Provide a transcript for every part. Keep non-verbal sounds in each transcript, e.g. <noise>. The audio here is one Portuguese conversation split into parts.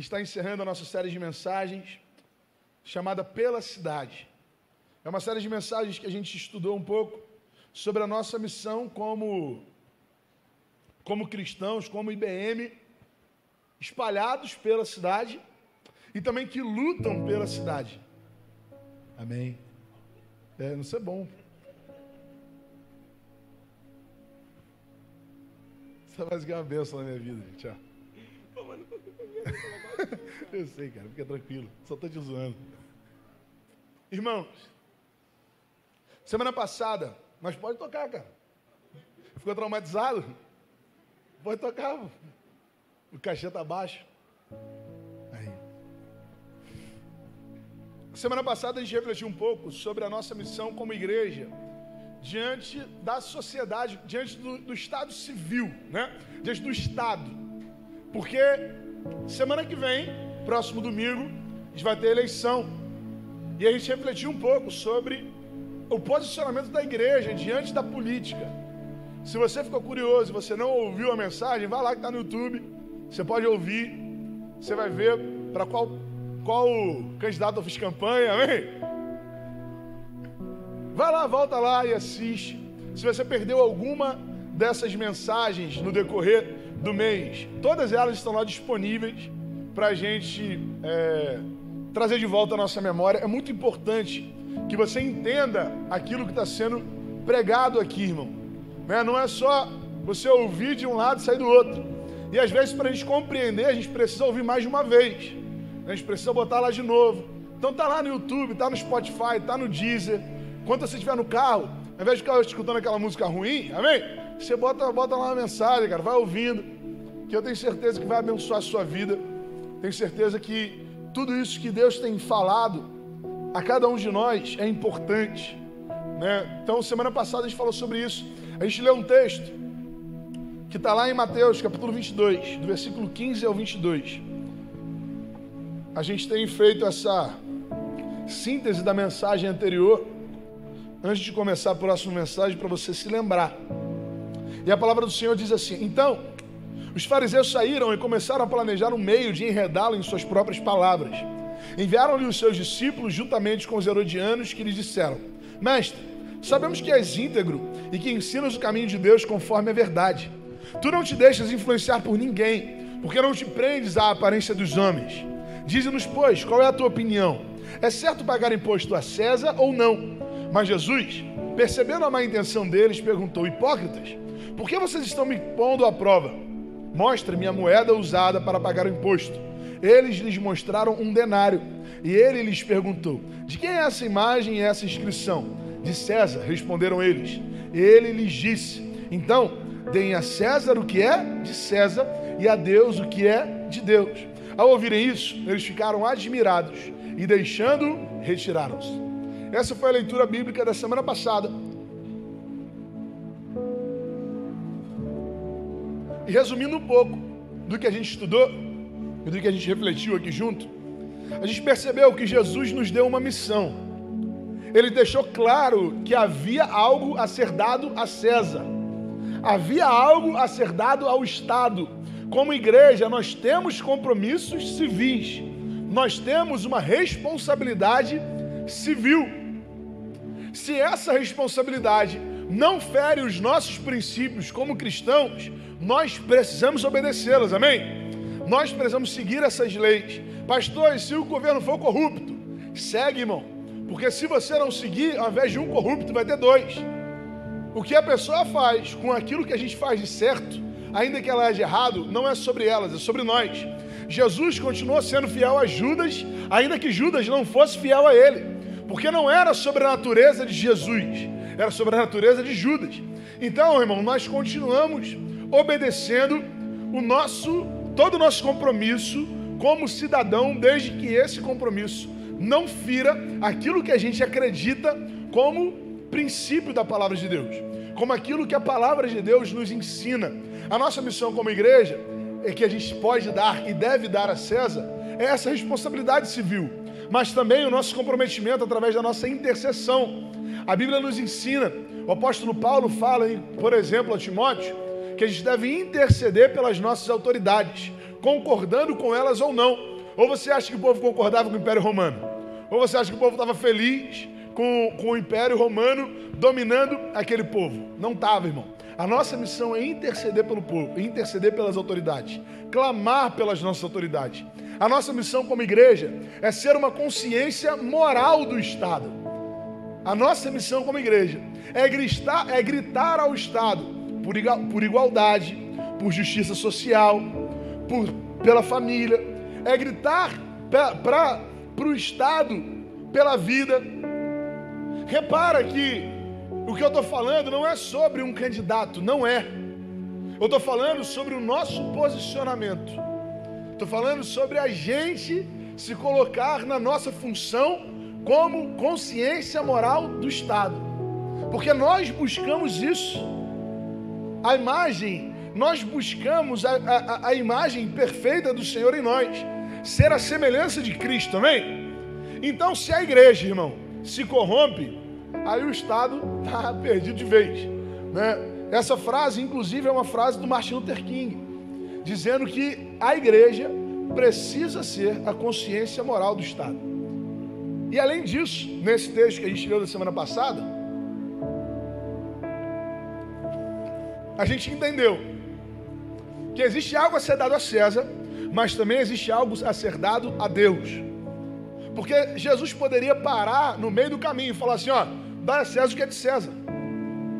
está encerrando a nossa série de mensagens chamada Pela Cidade. É uma série de mensagens que a gente estudou um pouco sobre a nossa missão como, como cristãos, como IBM, espalhados pela cidade e também que lutam pela cidade. Amém. É, não sei bom. Você vai ganhar uma bênção na minha vida, gente. Ó. <laughs> Eu sei, cara, fica tranquilo. Só estou te zoando. Irmãos, semana passada, mas pode tocar, cara. Ficou traumatizado? Pode tocar. O cachê tá baixo. Aí. Semana passada a gente refletiu um pouco sobre a nossa missão como igreja diante da sociedade, diante do, do Estado civil, né? Diante do Estado. Porque Semana que vem, próximo domingo, a gente vai ter eleição. E a gente refletiu um pouco sobre o posicionamento da igreja diante da política. Se você ficou curioso e você não ouviu a mensagem, vai lá que está no YouTube. Você pode ouvir. Você vai ver para qual, qual candidato eu fiz campanha, amém? Vai lá, volta lá e assiste. Se você perdeu alguma dessas mensagens no decorrer do mês. Todas elas estão lá disponíveis para a gente é, trazer de volta a nossa memória. É muito importante que você entenda aquilo que está sendo pregado aqui, irmão. Né? Não é só você ouvir de um lado e sair do outro. E às vezes, para a gente compreender, a gente precisa ouvir mais de uma vez. A gente precisa botar lá de novo. Então tá lá no YouTube, tá no Spotify, tá no Deezer. Quando você estiver no carro, ao invés de ficar escutando aquela música ruim, amém? Você bota, bota lá uma mensagem, cara, vai ouvindo, que eu tenho certeza que vai abençoar a sua vida. Tenho certeza que tudo isso que Deus tem falado a cada um de nós é importante. Né? Então, semana passada a gente falou sobre isso. A gente leu um texto que está lá em Mateus, capítulo 22, do versículo 15 ao 22. A gente tem feito essa síntese da mensagem anterior, antes de começar a próxima mensagem, para você se lembrar. E a palavra do Senhor diz assim: Então, os fariseus saíram e começaram a planejar um meio de enredá-lo em suas próprias palavras. Enviaram-lhe os seus discípulos juntamente com os herodianos, que lhes disseram: Mestre, sabemos que és íntegro e que ensinas o caminho de Deus conforme a verdade. Tu não te deixas influenciar por ninguém, porque não te prendes à aparência dos homens. Dize-nos, pois, qual é a tua opinião? É certo pagar imposto a César ou não? Mas Jesus, percebendo a má intenção deles, perguntou: Hipócritas, por que vocês estão me pondo à prova? Mostre-me a moeda usada para pagar o imposto. Eles lhes mostraram um denário. E ele lhes perguntou: De quem é essa imagem e essa inscrição? De César, responderam eles. Ele lhes disse: Então, deem a César o que é de César e a Deus o que é de Deus. Ao ouvirem isso, eles ficaram admirados e, deixando, retiraram-se. Essa foi a leitura bíblica da semana passada. E resumindo um pouco do que a gente estudou e do que a gente refletiu aqui junto, a gente percebeu que Jesus nos deu uma missão. Ele deixou claro que havia algo a ser dado a César, havia algo a ser dado ao Estado. Como igreja, nós temos compromissos civis, nós temos uma responsabilidade civil. Se essa responsabilidade não fere os nossos princípios como cristãos, nós precisamos obedecê-las, amém? Nós precisamos seguir essas leis. Pastor, e se o governo for corrupto? Segue, irmão. Porque se você não seguir, ao invés de um corrupto, vai ter dois. O que a pessoa faz com aquilo que a gente faz de certo, ainda que ela age errado, não é sobre elas, é sobre nós. Jesus continuou sendo fiel a Judas, ainda que Judas não fosse fiel a ele. Porque não era sobre a natureza de Jesus, era sobre a natureza de Judas. Então, irmão, nós continuamos obedecendo o nosso, todo o nosso compromisso como cidadão, desde que esse compromisso não fira aquilo que a gente acredita como princípio da palavra de Deus, como aquilo que a palavra de Deus nos ensina. A nossa missão como igreja é que a gente pode dar e deve dar a César é essa responsabilidade civil, mas também o nosso comprometimento através da nossa intercessão. A Bíblia nos ensina, o apóstolo Paulo fala, por exemplo, a Timóteo, que a gente deve interceder pelas nossas autoridades. concordando com elas ou não. Ou você acha que o povo concordava com o Império Romano? Ou você acha que o povo estava feliz com, com o Império Romano dominando aquele povo? Não estava, irmão. A nossa missão é interceder pelo povo, interceder pelas autoridades, clamar pelas nossas autoridades. A nossa missão como igreja é ser uma consciência moral do Estado. A nossa missão como igreja é gritar, é gritar ao Estado por, por igualdade, por justiça social, por, pela família, é gritar para o Estado pela vida. Repara que o que eu estou falando não é sobre um candidato, não é. Eu estou falando sobre o nosso posicionamento. Estou falando sobre a gente se colocar na nossa função como consciência moral do Estado. Porque nós buscamos isso. A imagem, nós buscamos a, a, a imagem perfeita do Senhor em nós. Ser a semelhança de Cristo, amém? Então, se a igreja, irmão, se corrompe, aí o Estado está perdido de vez. Né? Essa frase, inclusive, é uma frase do Martin Luther King, dizendo que a igreja precisa ser a consciência moral do Estado. E além disso, nesse texto que a gente leu da semana passada, a gente entendeu que existe algo a ser dado a César, mas também existe algo a ser dado a Deus. Porque Jesus poderia parar no meio do caminho e falar assim: ó, dá a César o que é de César.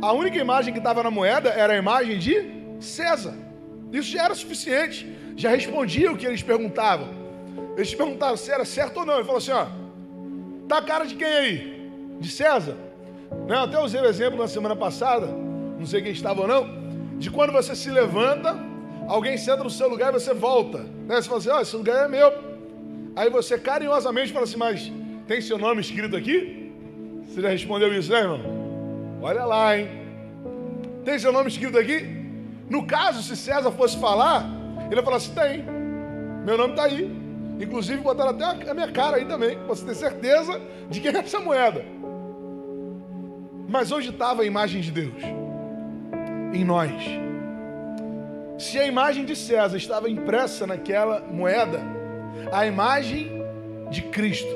A única imagem que estava na moeda era a imagem de César. Isso já era suficiente, já respondia o que eles perguntavam. Eles perguntavam se era certo ou não. Ele falou assim: ó, tá a cara de quem aí? De César? Né? Até usei o exemplo na semana passada, não sei quem estava ou não, de quando você se levanta, alguém senta no seu lugar e você volta. Né? Você fala assim: ó, esse lugar é meu. Aí você carinhosamente fala assim: mas tem seu nome escrito aqui? Você já respondeu isso, né, irmão? Olha lá, hein? Tem seu nome escrito aqui? No caso, se César fosse falar, ele ia falar assim: tem. Meu nome está aí. Inclusive, botaram até a minha cara aí também, para você ter certeza de quem é essa moeda. Mas onde estava a imagem de Deus? Em nós. Se a imagem de César estava impressa naquela moeda, a imagem de Cristo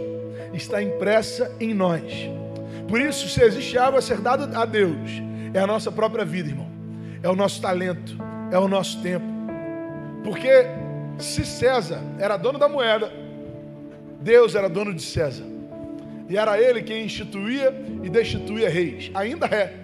está impressa em nós. Por isso, se existe algo a ser dado a Deus, é a nossa própria vida, irmão. É o nosso talento, é o nosso tempo. Porque se César era dono da moeda, Deus era dono de César. E era ele quem instituía e destituía reis. Ainda é.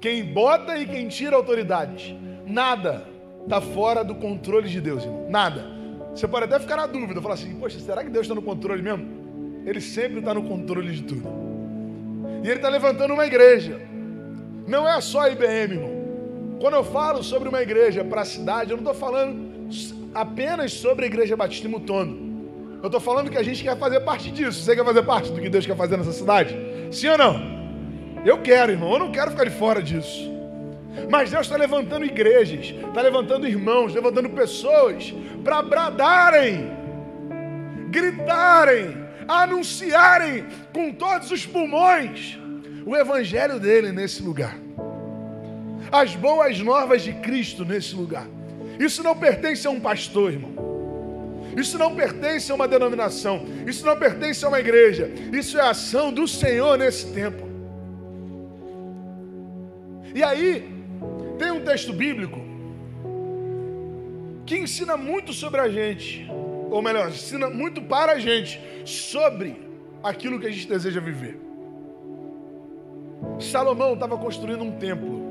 Quem bota e quem tira autoridades. Nada está fora do controle de Deus, irmão. Nada. Você pode até ficar na dúvida, falar assim: Poxa, será que Deus está no controle mesmo? Ele sempre está no controle de tudo. E ele está levantando uma igreja. Não é só a IBM, irmão. Quando eu falo sobre uma igreja para a cidade, eu não estou falando apenas sobre a Igreja Batista em Mutondo. Eu estou falando que a gente quer fazer parte disso. Você quer fazer parte do que Deus quer fazer nessa cidade? Sim ou não? Eu quero, irmão. Eu não quero ficar de fora disso. Mas Deus está levantando igrejas, está levantando irmãos, levantando pessoas para bradarem, gritarem, anunciarem com todos os pulmões o evangelho dele nesse lugar. As boas novas de Cristo nesse lugar. Isso não pertence a um pastor, irmão. Isso não pertence a uma denominação. Isso não pertence a uma igreja. Isso é a ação do Senhor nesse tempo. E aí, tem um texto bíblico que ensina muito sobre a gente ou melhor, ensina muito para a gente sobre aquilo que a gente deseja viver. Salomão estava construindo um templo,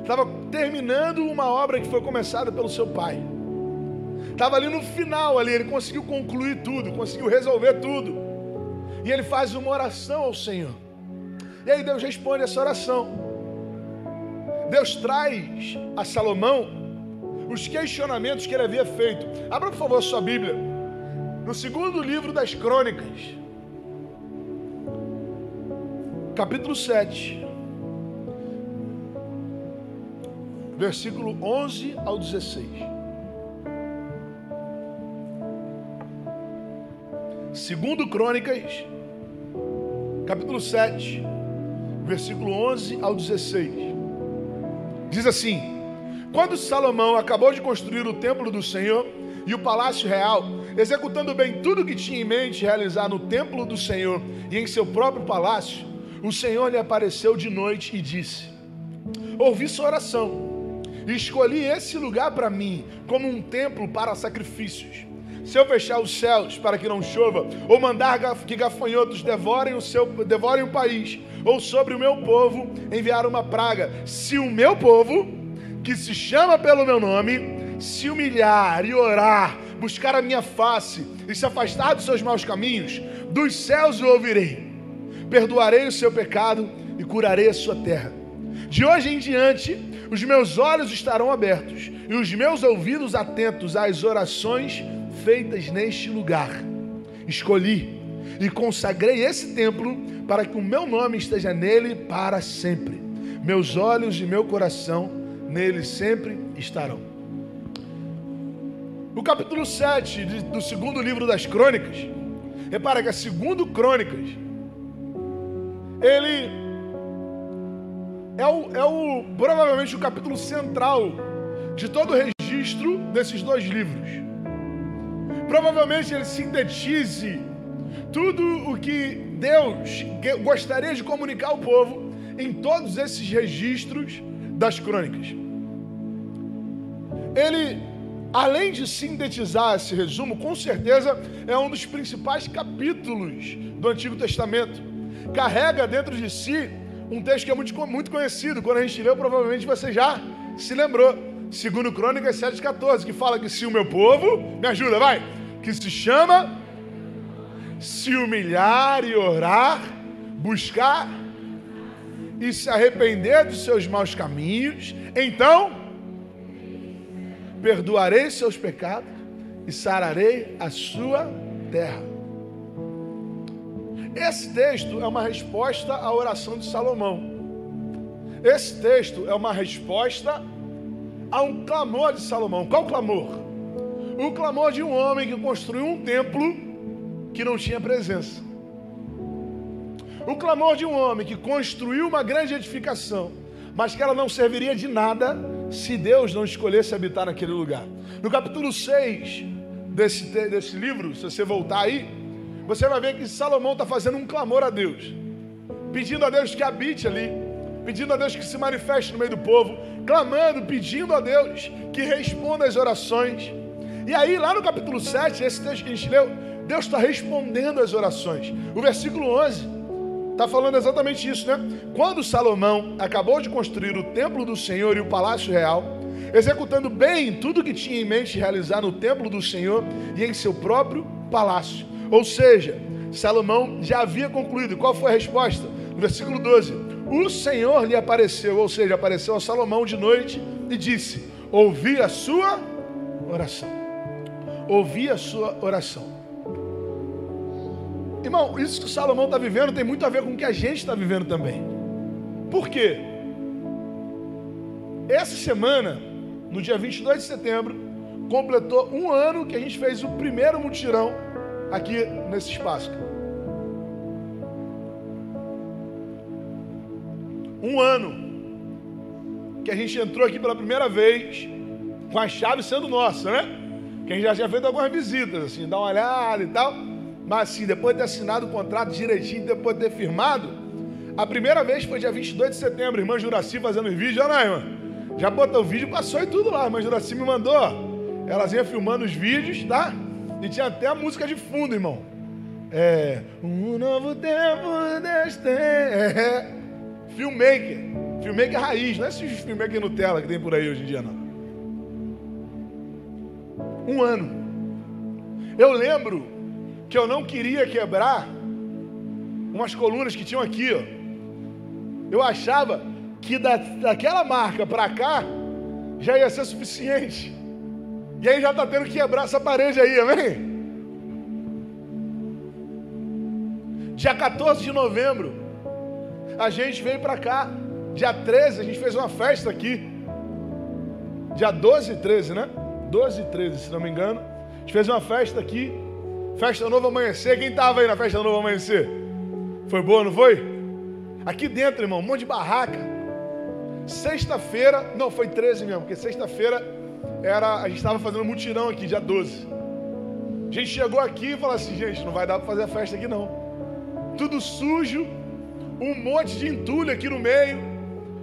estava terminando uma obra que foi começada pelo seu pai. Estava ali no final, ali, ele conseguiu concluir tudo, conseguiu resolver tudo. E ele faz uma oração ao Senhor. E aí Deus responde essa oração. Deus traz a Salomão os questionamentos que ele havia feito. Abra, por favor, sua Bíblia. No segundo livro das Crônicas, capítulo 7, versículo 11 ao 16. Segundo Crônicas, capítulo 7, versículo 11 ao 16. Diz assim: quando Salomão acabou de construir o templo do Senhor, e o palácio real, executando bem tudo que tinha em mente realizar no templo do Senhor e em seu próprio palácio, o Senhor lhe apareceu de noite e disse: Ouvi sua oração escolhi esse lugar para mim como um templo para sacrifícios. Se eu fechar os céus para que não chova, ou mandar que gafanhotos devorem o, seu, devorem o país, ou sobre o meu povo enviar uma praga, se o meu povo, que se chama pelo meu nome, se humilhar e orar, buscar a minha face e se afastar dos seus maus caminhos, dos céus o ouvirei. Perdoarei o seu pecado e curarei a sua terra. De hoje em diante, os meus olhos estarão abertos e os meus ouvidos atentos às orações feitas neste lugar. Escolhi e consagrei esse templo para que o meu nome esteja nele para sempre. Meus olhos e meu coração nele sempre estarão. O capítulo 7 do segundo livro das crônicas, repara que a segundo crônicas, ele é o, é o provavelmente o capítulo central de todo o registro desses dois livros. Provavelmente ele sintetize tudo o que Deus gostaria de comunicar ao povo em todos esses registros das crônicas. Ele além de sintetizar esse resumo, com certeza é um dos principais capítulos do Antigo Testamento. Carrega dentro de si um texto que é muito, muito conhecido. Quando a gente leu, provavelmente você já se lembrou. Segundo Crônicas 7,14, que fala que se o meu povo, me ajuda, vai, que se chama se humilhar e orar, buscar e se arrepender dos seus maus caminhos, então perdoarei seus pecados e sararei a sua terra. Esse texto é uma resposta à oração de Salomão. Esse texto é uma resposta a um clamor de Salomão. Qual clamor? O clamor de um homem que construiu um templo que não tinha presença. O clamor de um homem que construiu uma grande edificação, mas que ela não serviria de nada se Deus não escolhesse habitar naquele lugar. No capítulo 6 desse, desse livro, se você voltar aí, você vai ver que Salomão está fazendo um clamor a Deus, pedindo a Deus que habite ali, pedindo a Deus que se manifeste no meio do povo, clamando, pedindo a Deus que responda às orações. E aí, lá no capítulo 7, esse texto que a gente leu, Deus está respondendo às orações. O versículo 11 Está falando exatamente isso, né? Quando Salomão acabou de construir o templo do Senhor e o palácio real, executando bem tudo que tinha em mente realizar no templo do Senhor e em seu próprio palácio. Ou seja, Salomão já havia concluído. Qual foi a resposta? No versículo 12: O Senhor lhe apareceu, ou seja, apareceu a Salomão de noite e disse: Ouvi a sua oração. Ouvi a sua oração. Irmão, isso que Salomão está vivendo tem muito a ver com o que a gente está vivendo também. Por quê? Essa semana, no dia 22 de setembro, completou um ano que a gente fez o primeiro mutirão aqui nesse espaço. Um ano que a gente entrou aqui pela primeira vez, com a chave sendo nossa, né? Que a gente já tinha feito algumas visitas, assim, dar uma olhada e tal. Mas assim, depois de ter assinado o contrato direitinho, depois de ter firmado, a primeira vez foi dia 22 de setembro, irmã Juraci fazendo vídeos, já não, irmã? Já botou o vídeo, passou e tudo lá. A irmã Juraci me mandou, elas iam filmando os vídeos, tá? E tinha até a música de fundo, irmão. É. Um novo tempo deste. <laughs> É. Filmmaker. Filmmaker raiz, não é esses filmmaker Nutella que tem por aí hoje em dia, não. Um ano. Eu lembro que eu não queria quebrar umas colunas que tinham aqui, ó. Eu achava que da, daquela marca para cá já ia ser suficiente. E aí já está tendo que quebrar essa parede aí, amém? Dia 14 de novembro, a gente veio para cá. Dia 13, a gente fez uma festa aqui. Dia 12 e 13, né? 12 e 13, se não me engano. A gente fez uma festa aqui. Festa Novo Amanhecer, quem estava aí na Festa Novo Amanhecer? Foi boa, não foi? Aqui dentro, irmão, um monte de barraca. Sexta-feira, não, foi 13 mesmo, porque sexta-feira era, a gente estava fazendo mutirão aqui, dia 12. A gente chegou aqui e falou assim, gente, não vai dar para fazer a festa aqui não. Tudo sujo, um monte de entulho aqui no meio.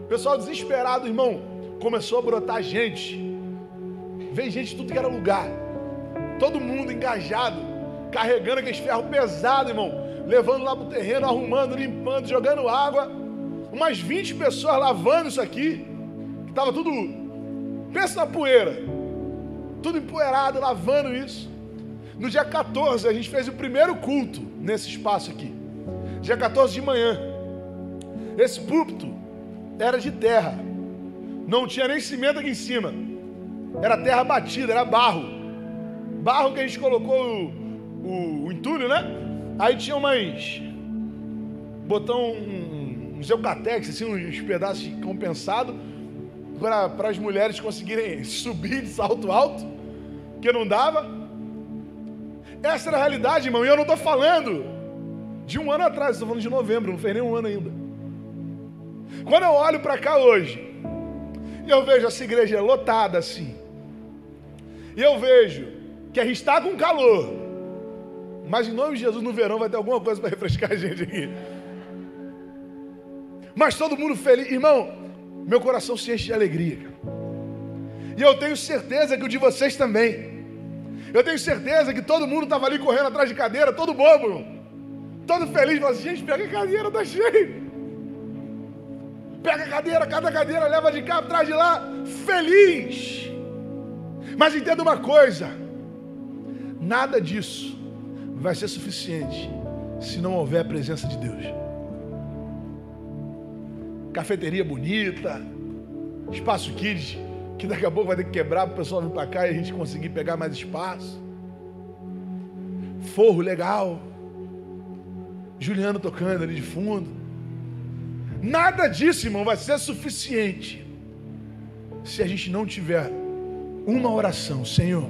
Pessoal desesperado, irmão. Começou a brotar gente. Veio gente de tudo que era lugar. Todo mundo engajado, carregando aqueles ferros pesados, irmão. Levando lá pro terreno, arrumando, limpando, jogando água. Umas 20 pessoas lavando isso aqui. Que tava tudo. Pensa na poeira. Tudo empoeirado, lavando isso. No dia 14, a gente fez o primeiro culto nesse espaço aqui. Dia 14 de manhã. Esse púlpito era de terra. Não tinha nem cimento aqui em cima. Era terra batida, era barro. Barro que a gente colocou o, o, o entulho, né? Aí tinha umas. Botou um, uns eucatex, assim, uns pedaços compensados para as mulheres conseguirem <laughs> subir de salto alto, que não dava. Essa era a realidade, irmão, e eu não estou falando de um ano atrás, estou falando de novembro, não fez nem um ano ainda. Quando eu olho para cá hoje, eu vejo essa igreja lotada assim, e eu vejo que a gente está com calor, mas em nome de Jesus, no verão vai ter alguma coisa para refrescar a gente aqui. Mas todo mundo feliz, irmão, meu coração se enche de alegria. E eu tenho certeza que o de vocês também. Eu tenho certeza que todo mundo estava ali correndo atrás de cadeira, todo bobo, todo feliz, falando assim, gente, pega a cadeira, tá cheio. Pega a cadeira, cada cadeira, leva de cá, atrás de lá, feliz. Mas entenda uma coisa: nada disso vai ser suficiente se não houver a presença de Deus. Cafeteria bonita, espaço kids, que daqui a pouco vai ter que quebrar para o pessoal vir para cá e a gente conseguir pegar mais espaço. Forro legal. Juliano tocando ali de fundo. Nada disso, irmão, vai ser suficiente se a gente não tiver uma oração, Senhor,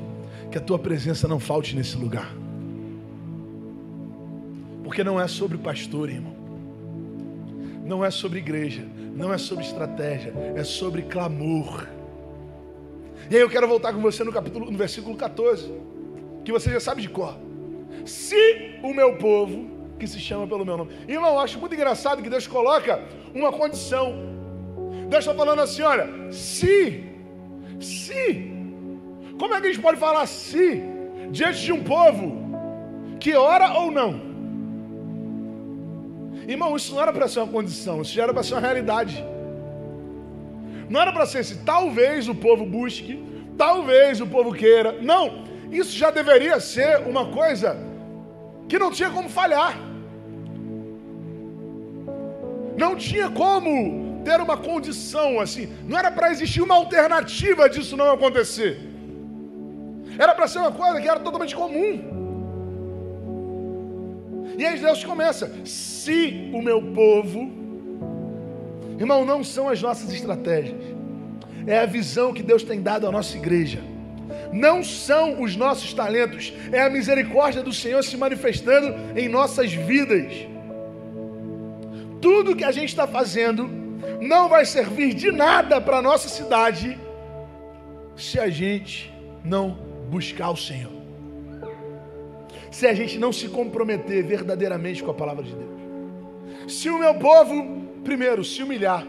que a tua presença não falte nesse lugar. Porque não é sobre pastor, irmão. Não é sobre igreja, não é sobre estratégia, é sobre clamor. E aí eu quero voltar com você no capítulo, no versículo 14, que você já sabe de cor. Se o meu povo, que se chama pelo meu nome. Irmão, eu acho muito engraçado que Deus coloca uma condição. Deus está falando assim: olha, se, se, como é que a gente pode falar se diante de um povo que ora ou não? Irmão, isso não era para ser uma condição, isso já era para ser uma realidade. Não era para ser assim, talvez o povo busque, talvez o povo queira. Não, isso já deveria ser uma coisa que não tinha como falhar. Não tinha como ter uma condição assim. Não era para existir uma alternativa disso não acontecer. Era para ser uma coisa que era totalmente comum. E aí Deus começa: se o meu povo, irmão, não são as nossas estratégias, é a visão que Deus tem dado à nossa igreja. Não são os nossos talentos, é a misericórdia do Senhor se manifestando em nossas vidas. Tudo que a gente está fazendo não vai servir de nada para a nossa cidade se a gente não buscar o Senhor se a gente não se comprometer verdadeiramente com a palavra de Deus. Se o meu povo, primeiro, se humilhar,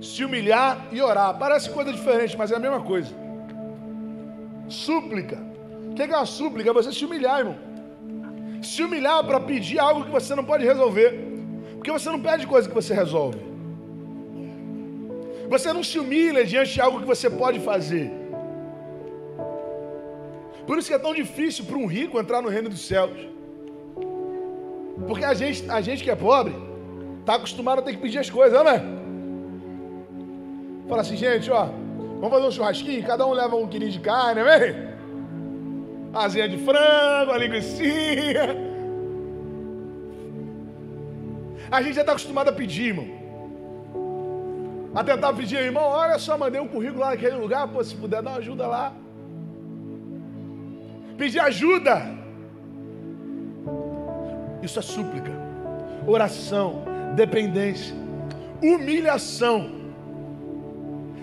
se humilhar e orar, parece coisa diferente, mas é a mesma coisa. Súplica. O que é uma súplica? É você se humilhar, irmão. Se humilhar para pedir algo que você não pode resolver. Porque você não pede coisa que você resolve. Você não se humilha diante de algo que você pode fazer. Por isso que é tão difícil para um rico entrar no reino dos céus. Porque a gente, a gente que é pobre, está acostumado a ter que pedir as coisas, não é? Fala assim, gente, ó, vamos fazer um churrasquinho, cada um leva um quilinho de carne, amém? Asinha de frango, a linguiça. A gente já está acostumado a pedir, irmão. A tentar pedir, irmão, olha só, mandei um currículo lá naquele lugar, pô, se puder dar ajuda lá pedir ajuda. Isso é súplica, oração, dependência, humilhação.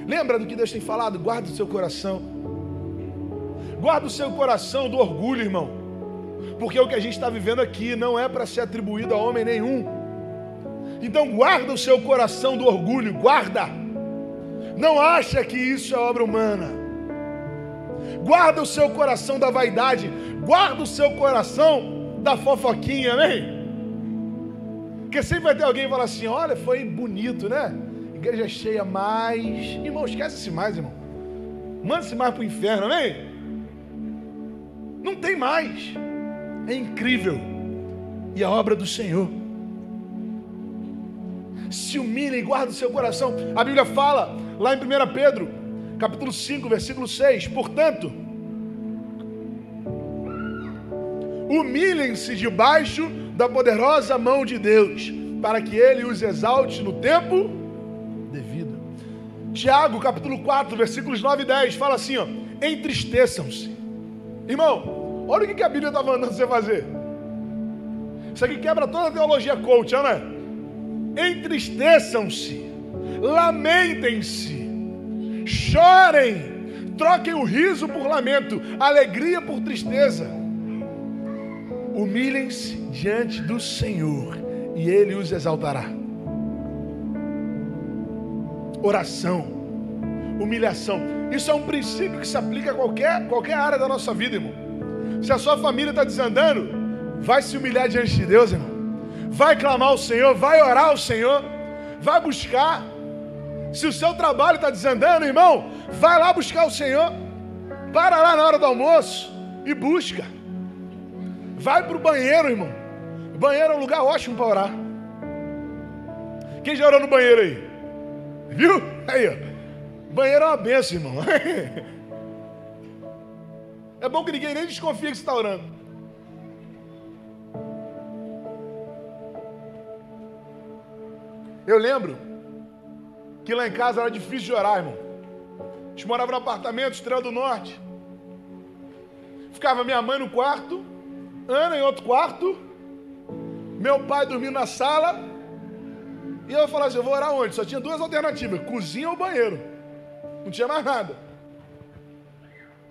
Lembra do que Deus tem falado? Guarda o seu coração. Guarda o seu coração do orgulho, irmão. Porque o que a gente está vivendo aqui não é para ser atribuído a homem nenhum. Então guarda o seu coração do orgulho, guarda. Não acha que isso é obra humana. Guarda o seu coração da vaidade, guarda o seu coração da fofoquinha, amém? Porque sempre vai ter alguém que assim: olha, foi bonito, né? Igreja cheia, mais. Irmão, esquece-se mais, irmão. Manda-se mais para o inferno, amém? Não tem mais. É incrível. E a obra do Senhor. Se humilhe e guarda o seu coração. A Bíblia fala, lá em 1 Pedro, capítulo 5, versículo 6. Portanto, humilhem-se debaixo da poderosa mão de Deus, para que Ele os exalte no tempo devido. Tiago, capítulo 4, versículos 9 e 10, fala assim: ó, entristeçam-se. Irmão, olha o que a Bíblia está mandando você fazer. Isso aqui quebra toda a teologia coach, não é? Entristeçam-se, lamentem-se, chorem, troquem o riso por lamento, alegria por tristeza humilhem-se diante do Senhor e Ele os exaltará. Oração, humilhação, isso é um princípio que se aplica a qualquer, qualquer área da nossa vida, irmão. Se a sua família está desandando, vai se humilhar diante de Deus, irmão. Vai clamar ao Senhor, vai orar ao Senhor, vai buscar. Se o seu trabalho está desandando, irmão, vai lá buscar o Senhor. Para lá na hora do almoço e busca. Vai para o banheiro, irmão. O banheiro é um lugar ótimo para orar. Quem já orou no banheiro aí? Viu? Aí, ó. Banheiro é uma benção, irmão. <laughs> É bom que ninguém nem desconfia que você está orando. Eu lembro que lá em casa era difícil de orar, irmão. A gente morava no apartamento, Estrela do Norte. Ficava minha mãe no quarto, Ana em outro quarto, meu pai dormindo na sala, e eu falava assim: eu vou orar onde? Só tinha duas alternativas: cozinha ou banheiro. Não tinha mais nada.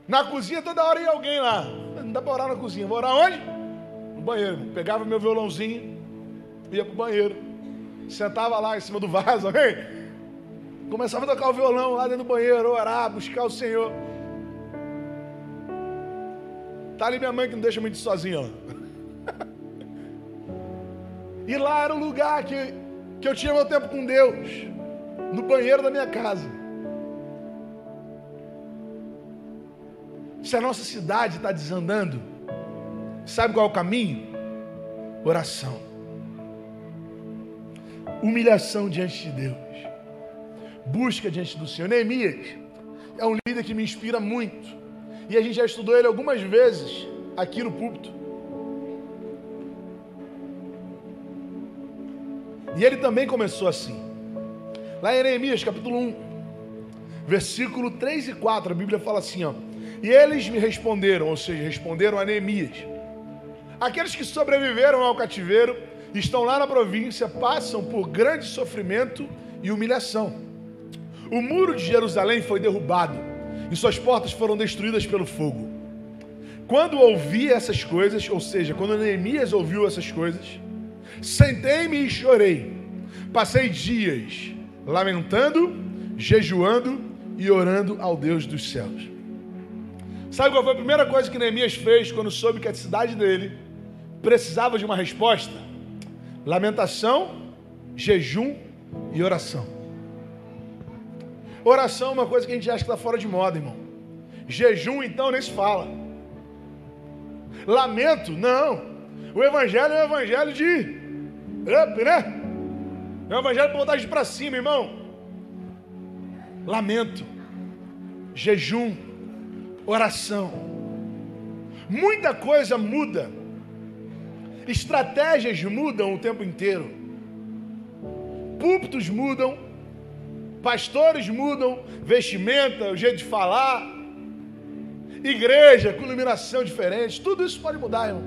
Na cozinha toda hora ia alguém lá. Não dá para orar na cozinha. Vou orar onde? No banheiro. Pegava meu violãozinho, ia pro banheiro. Sentava lá em cima do vaso, <laughs> amém? Começava a tocar o violão lá dentro do banheiro, orar, buscar o Senhor. Tá ali minha mãe que não deixa muito sozinha. <laughs> E lá era o lugar que, que eu tinha meu tempo com Deus. No banheiro da minha casa. Se a nossa cidade está desandando, sabe qual é o caminho? Oração. Humilhação diante de Deus. Busca diante do Senhor. Neemias é um líder que me inspira muito. E a gente já estudou ele algumas vezes aqui no púlpito. E ele também começou assim. Lá em Neemias, capítulo 1, versículo 3 e 4, a Bíblia fala assim, ó. E eles me responderam, ou seja, responderam a Neemias. Aqueles que sobreviveram ao cativeiro, estão lá na província, passam por grande sofrimento e humilhação. O muro de Jerusalém foi derrubado e suas portas foram destruídas pelo fogo. Quando ouvi essas coisas, ou seja, quando Neemias ouviu essas coisas, sentei-me e chorei. Passei dias lamentando, jejuando e orando ao Deus dos céus. Sabe qual foi a primeira coisa que Neemias fez quando soube que a cidade dele precisava de uma resposta? Lamentação, jejum e oração. Oração é uma coisa que a gente acha que está fora de moda, irmão. Jejum, então, nem se fala. Lamento, não. O evangelho é um evangelho de up, né? É um evangelho de para cima, irmão. Lamento, jejum, oração. Muita coisa muda. Estratégias mudam o tempo inteiro. Púlpitos mudam, pastores mudam vestimenta, o jeito de falar, igreja com iluminação diferente, tudo isso pode mudar, irmão.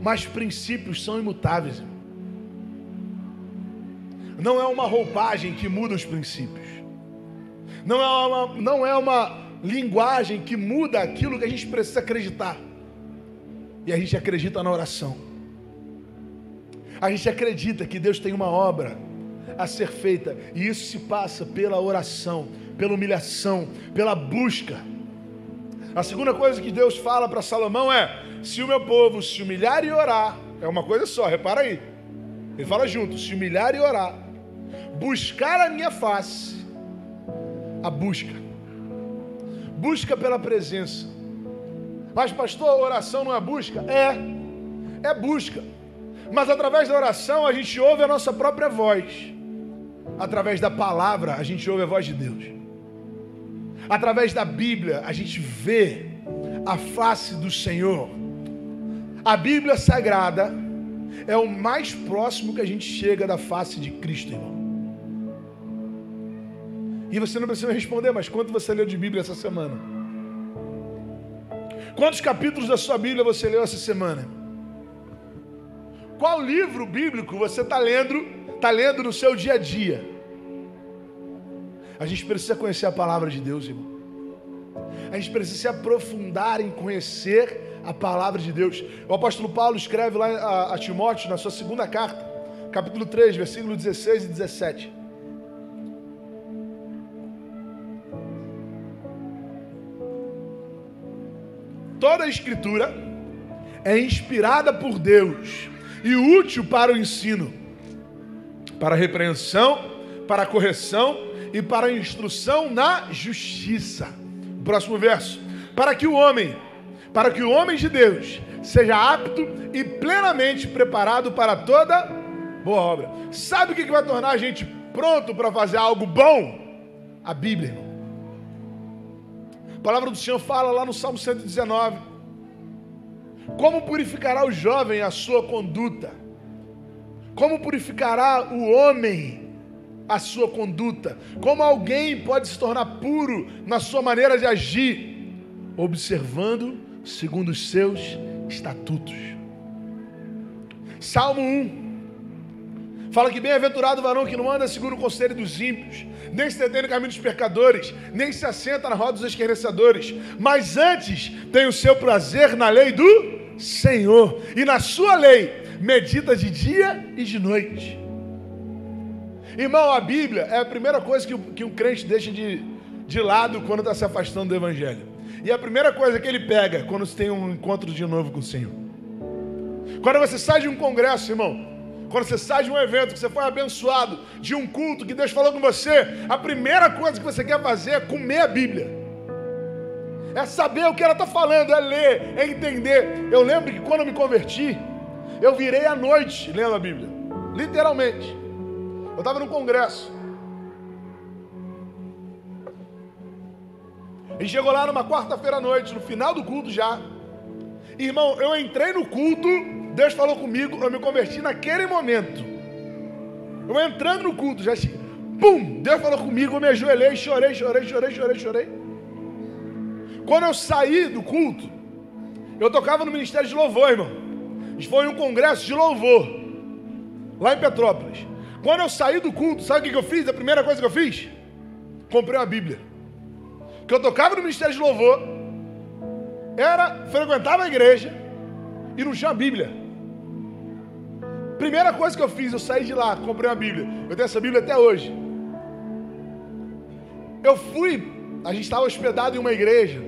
Mas princípios são imutáveis. Irmão. Não é uma roupagem que muda os princípios. Não é uma, não é uma linguagem que muda aquilo que a gente precisa acreditar. E a gente acredita na oração. A gente acredita que Deus tem uma obra a ser feita, e isso se passa pela oração, pela humilhação, pela busca. A segunda coisa que Deus fala para Salomão é: se o meu povo se humilhar e orar, é uma coisa só, repara aí. Ele fala junto: se humilhar e orar, buscar a minha face, a busca, busca pela presença. Mas, pastor, oração não é busca? É, é busca. Mas através da oração a gente ouve a nossa própria voz. Através da palavra a gente ouve a voz de Deus. Através da Bíblia a gente vê a face do Senhor. A Bíblia Sagrada é o mais próximo que a gente chega da face de Cristo, irmão. E você não precisa responder, mas quanto você leu de Bíblia essa semana? Quantos capítulos da sua Bíblia você leu essa semana? Qual livro bíblico você está lendo, está lendo no seu dia a dia? A gente precisa conhecer a palavra de Deus, irmão. A gente precisa se aprofundar em conhecer a palavra de Deus. O apóstolo Paulo escreve lá a, a Timóteo, na sua segunda carta, capítulo 3, versículo 16 e 17. Toda a escritura é inspirada por Deus e útil para o ensino, para a repreensão, para a correção e para a instrução na justiça. Próximo verso. Para que o homem, para que o homem de Deus seja apto e plenamente preparado para toda boa obra. Sabe o que vai tornar a gente pronto para fazer algo bom? A Bíblia, irmão. Palavra do Senhor fala lá no Salmo 119 como purificará o jovem a sua conduta? Como purificará o homem a sua conduta? Como alguém pode se tornar puro na sua maneira de agir? Observando segundo os seus estatutos. Salmo 1. Fala que bem-aventurado o varão que não anda segundo o conselho dos ímpios, nem se detém no caminho dos pecadores, nem se assenta na roda dos esquecedores, mas antes tem o seu prazer na lei do Senhor, e na sua lei medita de dia e de noite. Irmão, a Bíblia é a primeira coisa que, que um crente deixa de, de lado quando está se afastando do Evangelho. E a primeira coisa que ele pega quando tem um encontro de novo com o Senhor. Quando você sai de um congresso, irmão, quando você sai de um evento, que você foi abençoado, de um culto que Deus falou com você, a primeira coisa que você quer fazer é comer a Bíblia é saber o que ela está falando, é ler, é entender. Eu lembro que quando eu me converti, eu virei à noite lendo a Bíblia, literalmente. Eu estava num congresso. E chegou lá numa quarta-feira à noite, no final do culto já. Irmão, eu entrei no culto, Deus falou comigo, eu me converti naquele momento. Eu entrando no culto, já pum, Deus falou comigo, eu me ajoelhei, chorei, chorei, chorei, chorei, chorei. Quando eu saí do culto, eu tocava no Ministério de Louvor, irmão. Foi um congresso de louvor, lá em Petrópolis. Quando eu saí do culto, sabe o que eu fiz? A primeira coisa que eu fiz? Comprei uma Bíblia. Que eu tocava no Ministério de Louvor, era, frequentava a igreja e não tinha Bíblia. Primeira coisa que eu fiz, eu saí de lá, comprei uma Bíblia. Eu tenho essa Bíblia até hoje. Eu fui, a gente estava hospedado em uma igreja.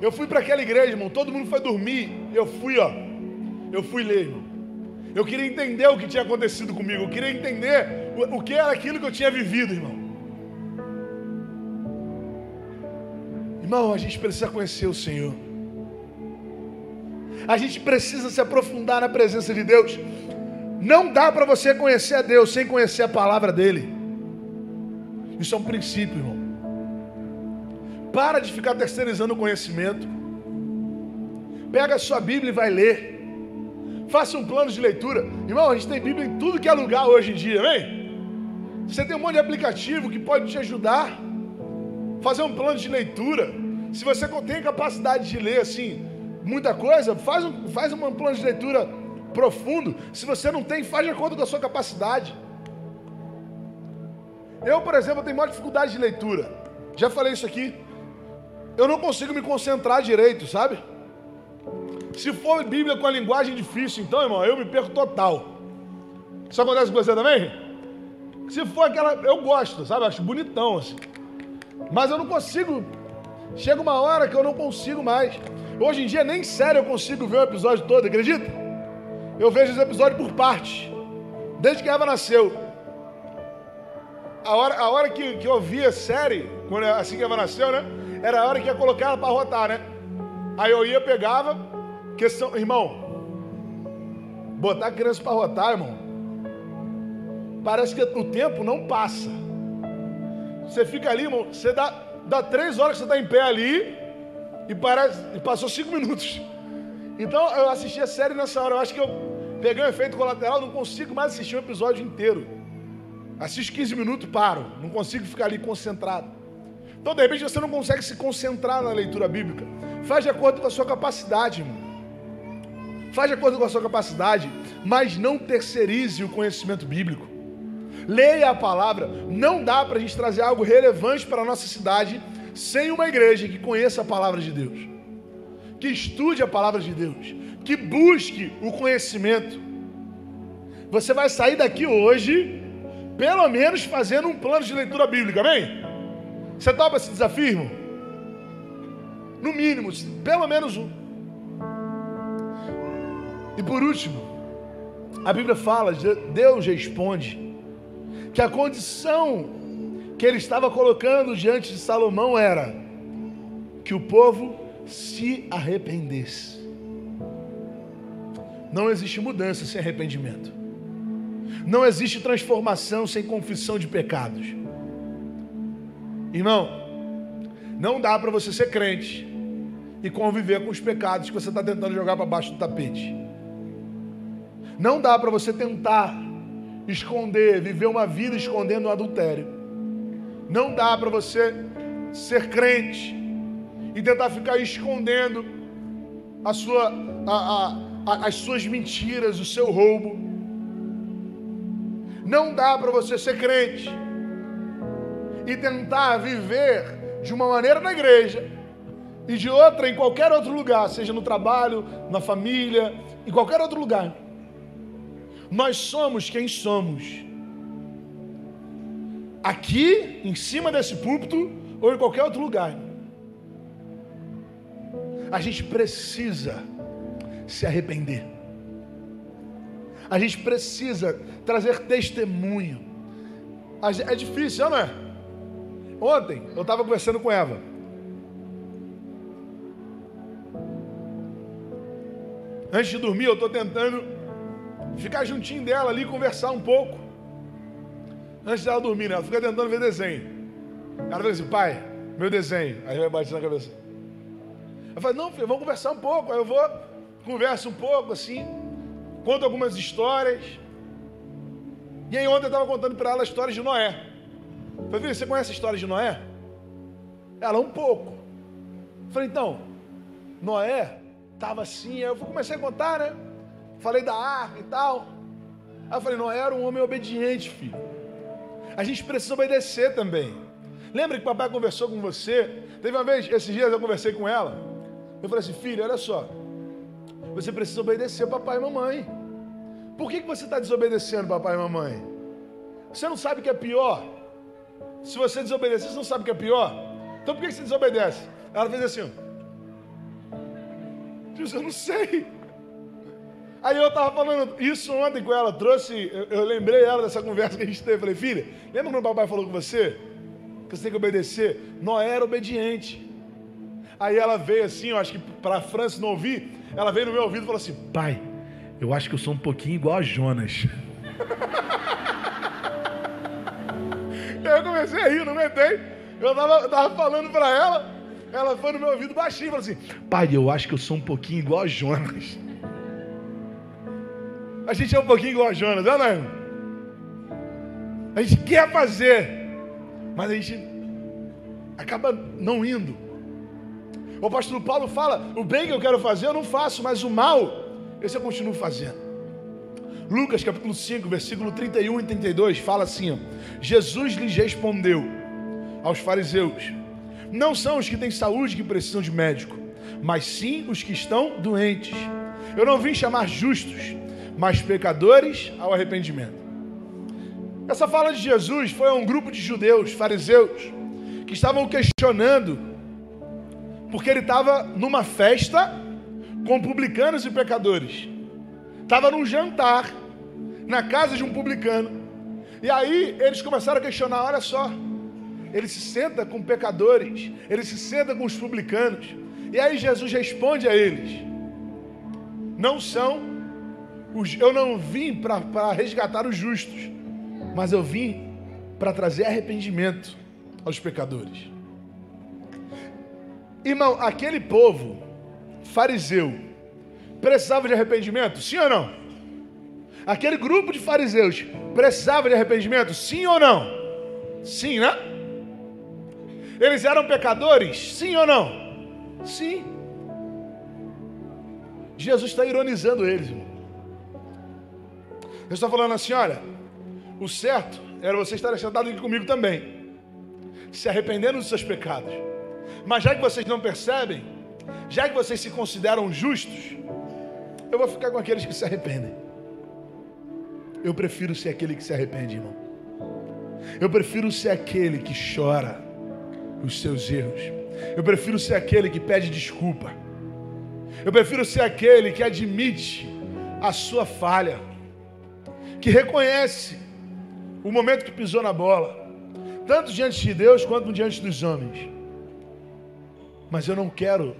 Eu fui para aquela igreja, irmão, todo mundo foi dormir. Eu fui, ó. Eu fui ler, irmão. Eu queria entender o que tinha acontecido comigo. Eu queria entender o, o que era aquilo que eu tinha vivido, irmão. Irmão, a gente precisa conhecer o Senhor. A gente precisa se aprofundar na presença de Deus. Não dá para você conhecer a Deus sem conhecer a palavra dele. Isso é um princípio, irmão. Para de ficar terceirizando o conhecimento. Pega a sua Bíblia e vai ler. Faça um plano de leitura. Irmão, a gente tem Bíblia em tudo que é lugar hoje em dia, vem? Você tem um monte de aplicativo que pode te ajudar. Fazer um plano de leitura. Se você tem capacidade de ler assim, muita coisa, faz um, faz um plano de leitura profundo. Se você não tem, faz de acordo com a sua capacidade. Eu, por exemplo, tenho maior dificuldade de leitura. Já falei isso aqui. Eu não consigo me concentrar direito, sabe? Se for Bíblia com a linguagem difícil, então, irmão, eu me perco total. Isso acontece com você também? Se for aquela. Eu gosto, sabe? Acho bonitão assim. Mas eu não consigo. Chega uma hora que eu não consigo mais. Hoje em dia, nem sério eu consigo ver o episódio todo, acredita? Eu vejo os episódios por partes. Desde que Eva nasceu. A hora, a hora que, que eu via série, quando, assim que Eva nasceu, né? Era a hora que ia colocar ela para rotar, né? Aí eu ia, pegava, questão, irmão, botar a criança para rotar, irmão, parece que o tempo não passa. Você fica ali, irmão, você dá, dá três horas que você está em pé ali e parece, e passou cinco <laughs> minutos. Então eu assisti a série nessa hora, eu acho que eu peguei um efeito colateral, não consigo mais assistir um episódio inteiro. Assisto 15 minutos, paro, não consigo ficar ali concentrado. Então, de repente, você não consegue se concentrar na leitura bíblica. Faz de acordo com a sua capacidade, irmão. Faz de acordo com a sua capacidade, mas não terceirize o conhecimento bíblico. Leia a palavra. Não dá para a gente trazer algo relevante para a nossa cidade sem uma igreja que conheça a palavra de Deus, que estude a palavra de Deus, que busque o conhecimento. Você vai sair daqui hoje, pelo menos fazendo um plano de leitura bíblica, amém? Você topa esse desafio, irmão? No mínimo, pelo menos um. E por último, a Bíblia fala, Deus responde, que a condição que ele estava colocando diante de Salomão era que o povo se arrependesse. Não existe mudança sem arrependimento. Não existe transformação sem confissão de pecados. Irmão, não dá para você ser crente e conviver com os pecados que você está tentando jogar para baixo do tapete. Não dá para você tentar esconder, viver uma vida escondendo o adultério. Não dá para você ser crente e tentar ficar escondendo a sua, a, a, as suas mentiras, o seu roubo. Não dá para você ser crente e tentar viver de uma maneira na igreja e de outra em qualquer outro lugar, seja no trabalho, na família, em qualquer outro lugar. Nós somos quem somos. Aqui, em cima desse púlpito, ou em qualquer outro lugar. A gente precisa se arrepender. A gente precisa trazer testemunho. É difícil, não é? Ontem eu estava conversando com Eva. Antes de dormir, eu estou tentando ficar juntinho dela ali, conversar um pouco. Antes dela dormir, né? ela fica tentando ver desenho. Ela fala assim, pai, meu desenho. Aí vai bater na cabeça. Eu falei, não, filho, vamos conversar um pouco. Aí eu vou, converso um pouco, assim, conto algumas histórias. E aí ontem eu estava contando para ela histórias de Noé. Falei, filho, você conhece a história de Noé? Ela, um pouco. Falei, então, Noé estava assim, aí eu comecei a contar, né? Falei da arca e tal. Aí eu falei, Noé era um homem obediente, filho. A gente precisa obedecer também. Lembra que o papai conversou com você? Teve uma vez, esses dias eu conversei com ela. Eu falei assim, filho, olha só. Você precisa obedecer papai e mamãe. Por que, que você está desobedecendo papai e mamãe? Você não sabe o que é pior? Se você desobedecer, você não sabe o que é pior? Então por que você desobedece? Ela fez assim. Deus, eu não sei. Aí eu estava falando isso ontem com ela, trouxe, eu, eu, lembrei ela dessa conversa que a gente teve. Falei, filha, lembra quando o papai falou com você? Que você tem que obedecer? Noé era obediente. Aí ela veio assim, eu acho que para a França não ouvir, ela veio no meu ouvido e falou assim: pai, eu acho que eu sou um pouquinho igual a Jonas. <laughs> Eu comecei a rir, não aguentei. Eu tava, tava falando para ela, ela foi no meu ouvido baixinho e falou assim: Pai, eu acho que eu sou um pouquinho igual a Jonas. A gente é um pouquinho igual a Jonas, não é? A gente quer fazer, mas a gente acaba não indo. O apóstolo Paulo fala: o bem que eu quero fazer eu não faço, mas o mal, esse eu continuo fazendo. Lucas capítulo 5, versículo 31 e 32 fala assim: ó, Jesus lhes respondeu aos fariseus: Não são os que têm saúde que precisam de médico, mas sim os que estão doentes. Eu não vim chamar justos, mas pecadores ao arrependimento. Essa fala de Jesus foi a um grupo de judeus, fariseus, que estavam questionando, porque ele estava numa festa com publicanos e pecadores. Estava num jantar na casa de um publicano. E aí eles começaram a questionar: olha só, ele se senta com pecadores, ele se senta com os publicanos. E aí Jesus responde a eles: Não são, os, eu não vim para resgatar os justos, mas eu vim para trazer arrependimento aos pecadores. Irmão, aquele povo fariseu precisava de arrependimento? Sim ou não? Aquele grupo de fariseus precisava de arrependimento? Sim ou não? Sim, né? Eles eram pecadores? Sim ou não? Sim. Jesus está ironizando eles, irmão. Eu estou falando assim: olha, o certo era você estar sentado aqui comigo também, se arrependendo dos seus pecados. Mas já que vocês não percebem, já que vocês se consideram justos, eu vou ficar com aqueles que se arrependem. Eu prefiro ser aquele que se arrepende, irmão. Eu prefiro ser aquele que chora os seus erros. Eu prefiro ser aquele que pede desculpa. Eu prefiro ser aquele que admite a sua falha, que reconhece o momento que pisou na bola, tanto diante de Deus quanto diante dos homens. Mas eu não quero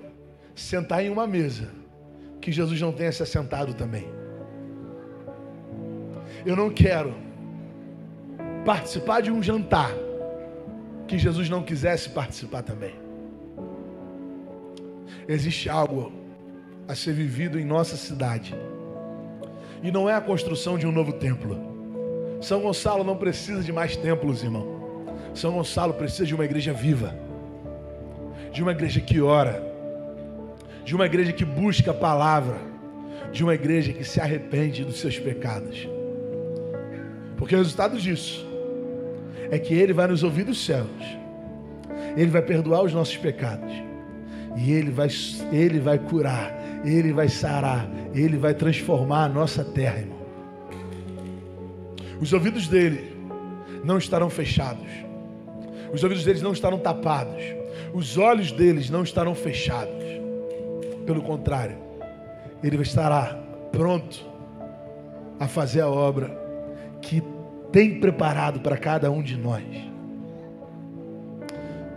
sentar em uma mesa que Jesus não tenha se assentado também. Eu não quero participar de um jantar que Jesus não quisesse participar também. Existe algo a ser vivido em nossa cidade. E não é a construção de um novo templo. São Gonçalo não precisa de mais templos, irmão. São Gonçalo precisa de uma igreja viva, de uma igreja que ora, de uma igreja que busca a palavra, de uma igreja que se arrepende dos seus pecados. Porque o resultado disso é que Ele vai nos ouvir dos céus, Ele vai perdoar os nossos pecados, e Ele vai, Ele vai curar, Ele vai sarar, Ele vai transformar a nossa terra, irmão. Os ouvidos dele não estarão fechados, os ouvidos deles não estarão tapados, os olhos deles não estarão fechados, pelo contrário, Ele estará pronto a fazer a obra que tem preparado para cada um de nós.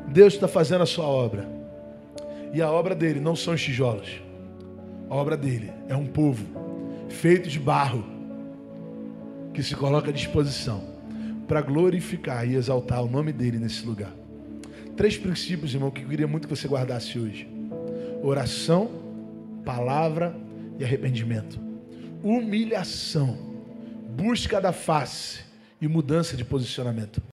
Deus está fazendo a sua obra. E a obra dele não são os tijolos. A obra dele é um povo feito de barro que se coloca à disposição para glorificar e exaltar o nome dele nesse lugar. Três princípios, irmão, que eu queria muito que você guardasse hoje: oração, palavra e arrependimento. Humilhação, busca da face e mudança de posicionamento.